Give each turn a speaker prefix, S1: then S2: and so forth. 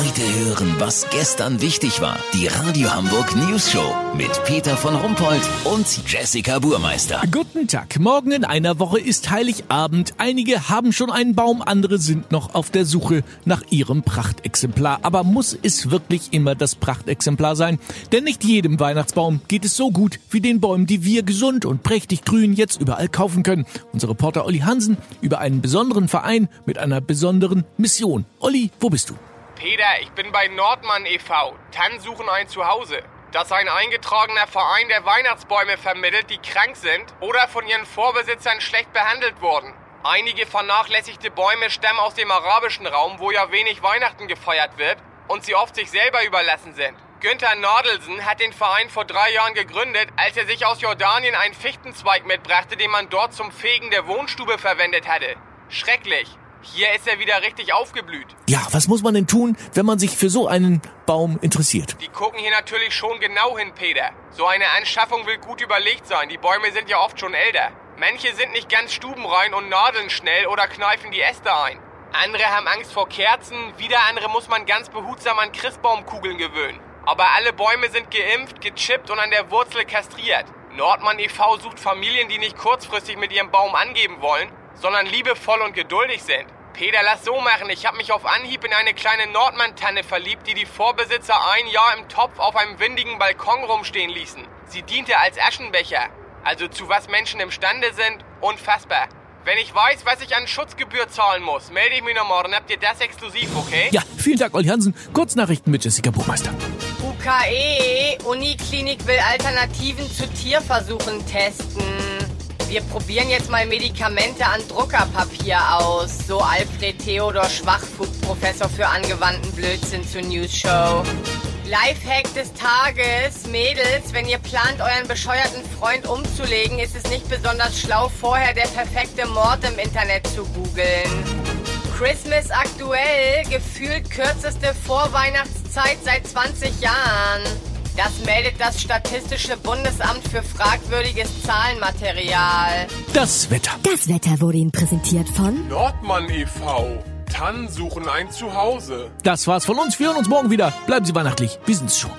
S1: Heute hören, was gestern wichtig war. Die Radio Hamburg News Show mit Peter von Rumpold und Jessica Burmeister.
S2: Guten Tag. Morgen in einer Woche ist Heiligabend. Einige haben schon einen Baum, andere sind noch auf der Suche nach ihrem Prachtexemplar. Aber muss es wirklich immer das Prachtexemplar sein? Denn nicht jedem Weihnachtsbaum geht es so gut wie den Bäumen, die wir gesund und prächtig grün jetzt überall kaufen können. Unser Reporter Olli Hansen über einen besonderen Verein mit einer besonderen Mission. Olli, wo bist du?
S3: Peter, ich bin bei Nordmann e.V. Tannen suchen ein Zuhause. Das ist ein eingetragener Verein, der Weihnachtsbäume vermittelt, die krank sind oder von ihren Vorbesitzern schlecht behandelt wurden. Einige vernachlässigte Bäume stammen aus dem arabischen Raum, wo ja wenig Weihnachten gefeiert wird und sie oft sich selber überlassen sind. Günther Nadelsen hat den Verein vor drei Jahren gegründet, als er sich aus Jordanien einen Fichtenzweig mitbrachte, den man dort zum Fegen der Wohnstube verwendet hatte. Schrecklich. Hier ist er wieder richtig aufgeblüht.
S2: Ja, was muss man denn tun, wenn man sich für so einen Baum interessiert?
S3: Die gucken hier natürlich schon genau hin, Peter. So eine Anschaffung will gut überlegt sein. Die Bäume sind ja oft schon älter. Manche sind nicht ganz stubenrein und nadeln schnell oder kneifen die Äste ein. Andere haben Angst vor Kerzen, wieder andere muss man ganz behutsam an Christbaumkugeln gewöhnen. Aber alle Bäume sind geimpft, gechippt und an der Wurzel kastriert. Nordmann e.V. sucht Familien, die nicht kurzfristig mit ihrem Baum angeben wollen, sondern liebevoll und geduldig sind. Peter, lass so machen. Ich habe mich auf Anhieb in eine kleine Nordmann-Tanne verliebt, die die Vorbesitzer ein Jahr im Topf auf einem windigen Balkon rumstehen ließen. Sie diente als Aschenbecher. Also zu was Menschen imstande sind, unfassbar. Wenn ich weiß, was ich an Schutzgebühr zahlen muss, melde ich mich noch morgen. Habt ihr das exklusiv, okay?
S2: Ja, vielen Dank, Olli Hansen. Kurznachrichten mit Jessica Buchmeister.
S4: UKE, Uniklinik will Alternativen zu Tierversuchen testen. Wir probieren jetzt mal Medikamente an Druckerpapier aus. So Alfred Theodor Schwachfug, Professor für angewandten Blödsinn zur News Show. Lifehack des Tages. Mädels, wenn ihr plant, euren bescheuerten Freund umzulegen, ist es nicht besonders schlau, vorher der perfekte Mord im Internet zu googeln. Christmas aktuell, gefühlt kürzeste Vorweihnachtszeit seit 20 Jahren. Das meldet das Statistische Bundesamt für fragwürdiges Zahlenmaterial.
S2: Das Wetter.
S5: Das Wetter wurde Ihnen präsentiert von
S6: Nordmann e.V. Tannen suchen ein Zuhause.
S2: Das war's von uns. Wir hören uns morgen wieder. Bleiben Sie weihnachtlich. Wir sind's schon.